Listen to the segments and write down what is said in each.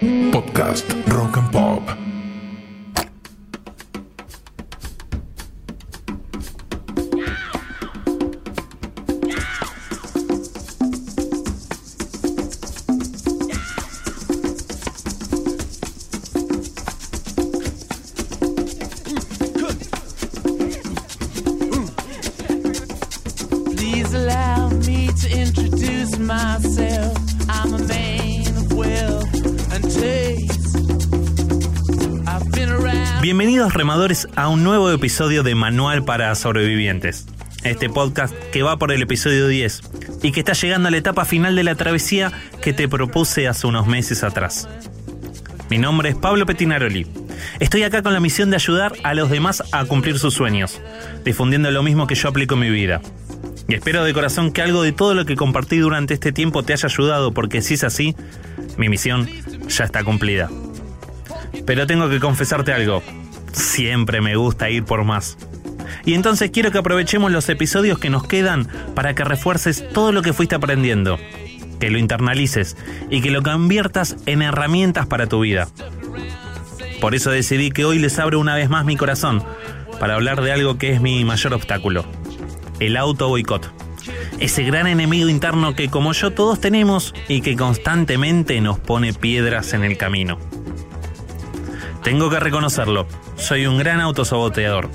Podcast Rock and Pop. Please allow me to introduce myself. Bienvenidos remadores a un nuevo episodio de Manual para Sobrevivientes. Este podcast que va por el episodio 10 y que está llegando a la etapa final de la travesía que te propuse hace unos meses atrás. Mi nombre es Pablo Petinaroli. Estoy acá con la misión de ayudar a los demás a cumplir sus sueños, difundiendo lo mismo que yo aplico en mi vida. Y espero de corazón que algo de todo lo que compartí durante este tiempo te haya ayudado, porque si es así, mi misión ya está cumplida. Pero tengo que confesarte algo. Siempre me gusta ir por más. Y entonces quiero que aprovechemos los episodios que nos quedan para que refuerces todo lo que fuiste aprendiendo, que lo internalices y que lo conviertas en herramientas para tu vida. Por eso decidí que hoy les abro una vez más mi corazón para hablar de algo que es mi mayor obstáculo, el auto boicot. Ese gran enemigo interno que como yo todos tenemos y que constantemente nos pone piedras en el camino. Tengo que reconocerlo, soy un gran autosaboteador.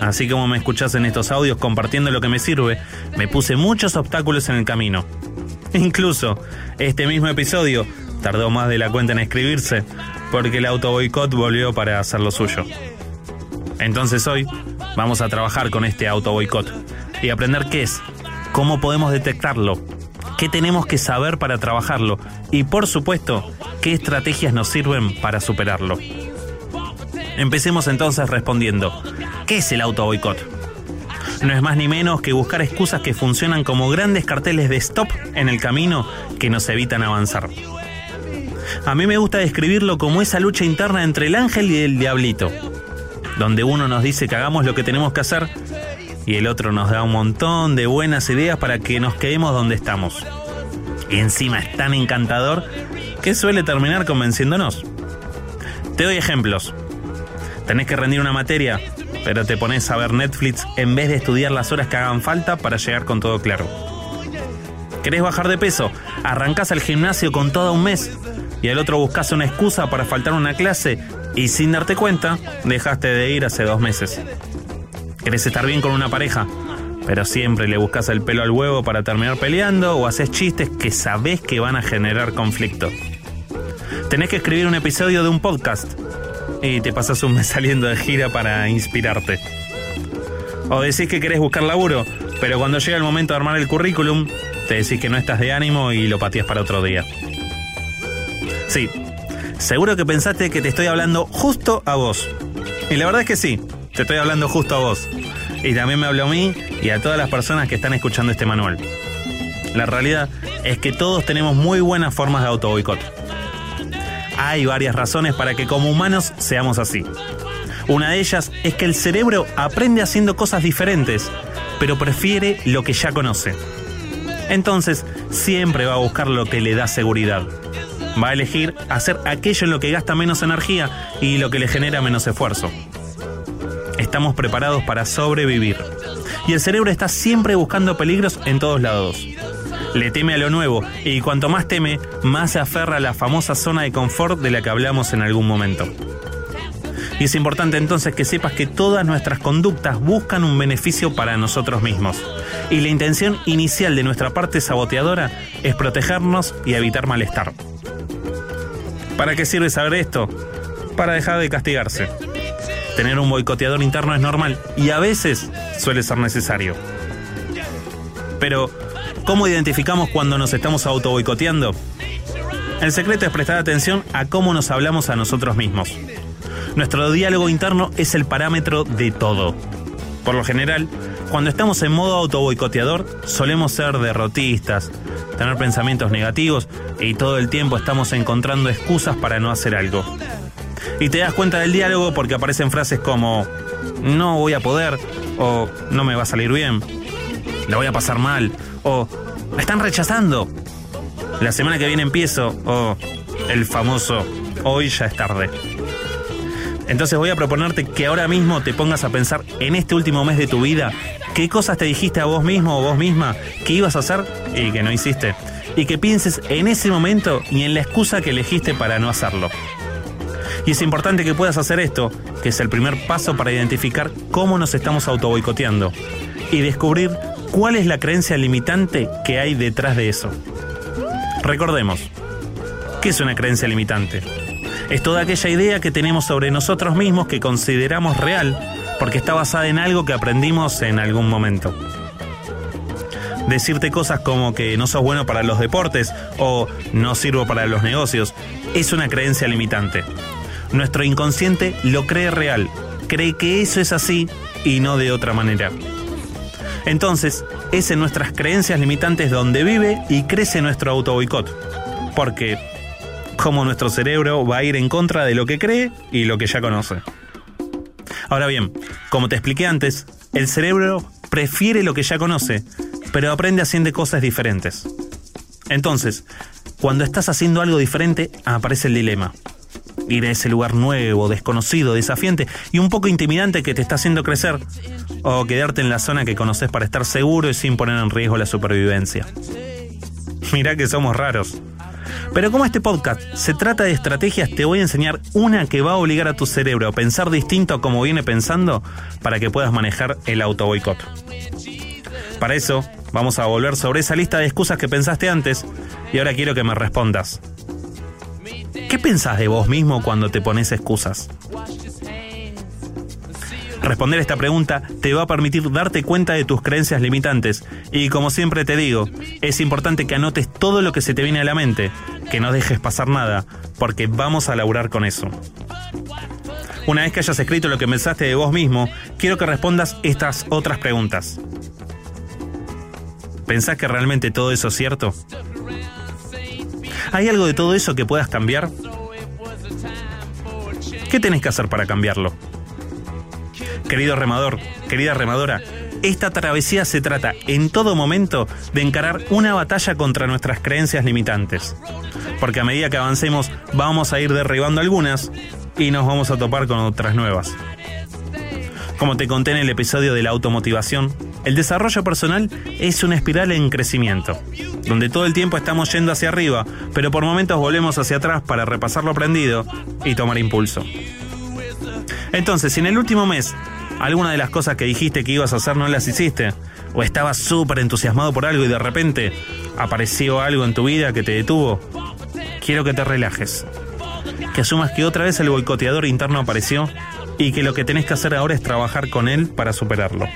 Así como me escuchás en estos audios compartiendo lo que me sirve, me puse muchos obstáculos en el camino. Incluso, este mismo episodio tardó más de la cuenta en escribirse, porque el auto boicot volvió para hacer lo suyo. Entonces hoy vamos a trabajar con este auto boicot y aprender qué es, cómo podemos detectarlo, qué tenemos que saber para trabajarlo y por supuesto qué estrategias nos sirven para superarlo. Empecemos entonces respondiendo, ¿qué es el auto boicot? No es más ni menos que buscar excusas que funcionan como grandes carteles de stop en el camino que nos evitan avanzar. A mí me gusta describirlo como esa lucha interna entre el ángel y el diablito, donde uno nos dice que hagamos lo que tenemos que hacer y el otro nos da un montón de buenas ideas para que nos quedemos donde estamos. Y encima es tan encantador que suele terminar convenciéndonos. Te doy ejemplos. Tenés que rendir una materia, pero te pones a ver Netflix en vez de estudiar las horas que hagan falta para llegar con todo claro. ¿Querés bajar de peso? Arrancás al gimnasio con todo un mes y al otro buscas una excusa para faltar una clase y sin darte cuenta dejaste de ir hace dos meses. ¿Querés estar bien con una pareja? Pero siempre le buscas el pelo al huevo para terminar peleando o haces chistes que sabés que van a generar conflicto. Tenés que escribir un episodio de un podcast y te pasas un mes saliendo de gira para inspirarte. O decís que querés buscar laburo, pero cuando llega el momento de armar el currículum, te decís que no estás de ánimo y lo pateas para otro día. Sí, seguro que pensaste que te estoy hablando justo a vos. Y la verdad es que sí, te estoy hablando justo a vos. Y también me hablo a mí y a todas las personas que están escuchando este manual. La realidad es que todos tenemos muy buenas formas de auto boicot. Hay varias razones para que como humanos seamos así. Una de ellas es que el cerebro aprende haciendo cosas diferentes, pero prefiere lo que ya conoce. Entonces, siempre va a buscar lo que le da seguridad. Va a elegir hacer aquello en lo que gasta menos energía y lo que le genera menos esfuerzo. Estamos preparados para sobrevivir. Y el cerebro está siempre buscando peligros en todos lados. Le teme a lo nuevo y cuanto más teme, más se aferra a la famosa zona de confort de la que hablamos en algún momento. Y es importante entonces que sepas que todas nuestras conductas buscan un beneficio para nosotros mismos. Y la intención inicial de nuestra parte saboteadora es protegernos y evitar malestar. ¿Para qué sirve saber esto? Para dejar de castigarse. Tener un boicoteador interno es normal y a veces suele ser necesario. Pero, ¿cómo identificamos cuando nos estamos auto boicoteando? El secreto es prestar atención a cómo nos hablamos a nosotros mismos. Nuestro diálogo interno es el parámetro de todo. Por lo general, cuando estamos en modo auto boicoteador, solemos ser derrotistas, tener pensamientos negativos y todo el tiempo estamos encontrando excusas para no hacer algo. Y te das cuenta del diálogo porque aparecen frases como no voy a poder o no me va a salir bien, la voy a pasar mal o están rechazando, la semana que viene empiezo o el famoso hoy ya es tarde. Entonces voy a proponerte que ahora mismo te pongas a pensar en este último mes de tu vida qué cosas te dijiste a vos mismo o vos misma que ibas a hacer y que no hiciste. Y que pienses en ese momento y en la excusa que elegiste para no hacerlo. Y es importante que puedas hacer esto, que es el primer paso para identificar cómo nos estamos auto boicoteando y descubrir cuál es la creencia limitante que hay detrás de eso. Recordemos, ¿qué es una creencia limitante? Es toda aquella idea que tenemos sobre nosotros mismos que consideramos real porque está basada en algo que aprendimos en algún momento. Decirte cosas como que no sos bueno para los deportes o no sirvo para los negocios es una creencia limitante. Nuestro inconsciente lo cree real, cree que eso es así y no de otra manera. Entonces, es en nuestras creencias limitantes donde vive y crece nuestro auto boicot. Porque, como nuestro cerebro va a ir en contra de lo que cree y lo que ya conoce. Ahora bien, como te expliqué antes, el cerebro prefiere lo que ya conoce, pero aprende haciendo cosas diferentes. Entonces, cuando estás haciendo algo diferente, aparece el dilema. Ir a ese lugar nuevo, desconocido, desafiante y un poco intimidante que te está haciendo crecer, o quedarte en la zona que conoces para estar seguro y sin poner en riesgo la supervivencia. Mirá que somos raros. Pero como este podcast se trata de estrategias, te voy a enseñar una que va a obligar a tu cerebro a pensar distinto a como viene pensando para que puedas manejar el auto boicot. Para eso, vamos a volver sobre esa lista de excusas que pensaste antes y ahora quiero que me respondas. ¿Qué pensás de vos mismo cuando te pones excusas? Responder esta pregunta te va a permitir darte cuenta de tus creencias limitantes y como siempre te digo, es importante que anotes todo lo que se te viene a la mente, que no dejes pasar nada, porque vamos a laburar con eso. Una vez que hayas escrito lo que pensaste de vos mismo, quiero que respondas estas otras preguntas. ¿Pensás que realmente todo eso es cierto? ¿Hay algo de todo eso que puedas cambiar? ¿Qué tenés que hacer para cambiarlo? Querido remador, querida remadora, esta travesía se trata en todo momento de encarar una batalla contra nuestras creencias limitantes. Porque a medida que avancemos vamos a ir derribando algunas y nos vamos a topar con otras nuevas. Como te conté en el episodio de la automotivación, el desarrollo personal es una espiral en crecimiento, donde todo el tiempo estamos yendo hacia arriba, pero por momentos volvemos hacia atrás para repasar lo aprendido y tomar impulso. Entonces, si en el último mes alguna de las cosas que dijiste que ibas a hacer no las hiciste, o estabas súper entusiasmado por algo y de repente apareció algo en tu vida que te detuvo, quiero que te relajes. Que asumas que otra vez el boicoteador interno apareció y que lo que tenés que hacer ahora es trabajar con él para superarlo.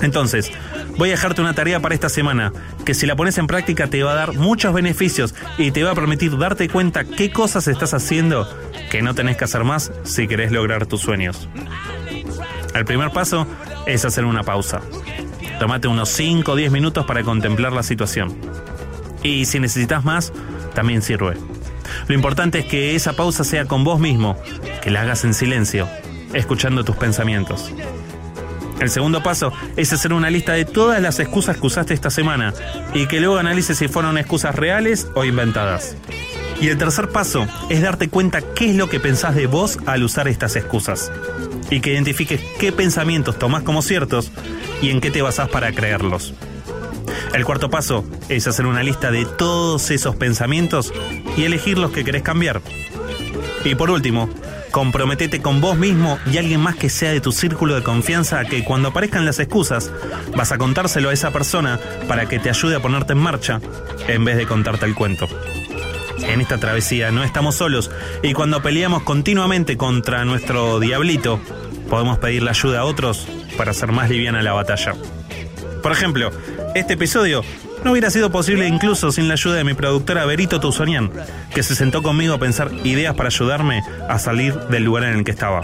Entonces, voy a dejarte una tarea para esta semana, que si la pones en práctica te va a dar muchos beneficios y te va a permitir darte cuenta qué cosas estás haciendo que no tenés que hacer más si querés lograr tus sueños. El primer paso es hacer una pausa. Tómate unos 5 o 10 minutos para contemplar la situación. Y si necesitas más, también sirve. Lo importante es que esa pausa sea con vos mismo, que la hagas en silencio, escuchando tus pensamientos. El segundo paso es hacer una lista de todas las excusas que usaste esta semana y que luego analices si fueron excusas reales o inventadas. Y el tercer paso es darte cuenta qué es lo que pensás de vos al usar estas excusas y que identifiques qué pensamientos tomás como ciertos y en qué te basás para creerlos. El cuarto paso es hacer una lista de todos esos pensamientos y elegir los que querés cambiar. Y por último, comprometete con vos mismo y alguien más que sea de tu círculo de confianza que cuando aparezcan las excusas vas a contárselo a esa persona para que te ayude a ponerte en marcha en vez de contarte el cuento. En esta travesía no estamos solos y cuando peleamos continuamente contra nuestro diablito, podemos pedirle ayuda a otros para hacer más liviana la batalla. Por ejemplo, este episodio no hubiera sido posible incluso sin la ayuda de mi productora Berito Tuzonian, que se sentó conmigo a pensar ideas para ayudarme a salir del lugar en el que estaba.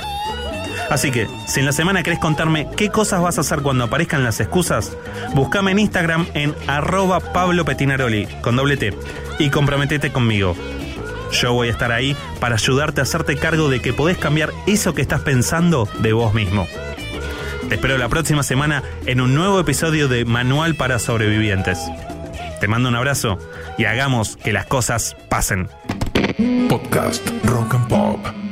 Así que, si en la semana querés contarme qué cosas vas a hacer cuando aparezcan las excusas, búscame en Instagram en arroba Pablo Petinaroli, con doble T, y comprometete conmigo. Yo voy a estar ahí para ayudarte a hacerte cargo de que podés cambiar eso que estás pensando de vos mismo. Te espero la próxima semana en un nuevo episodio de Manual para Sobrevivientes. Te mando un abrazo y hagamos que las cosas pasen. Podcast Rock and Pop.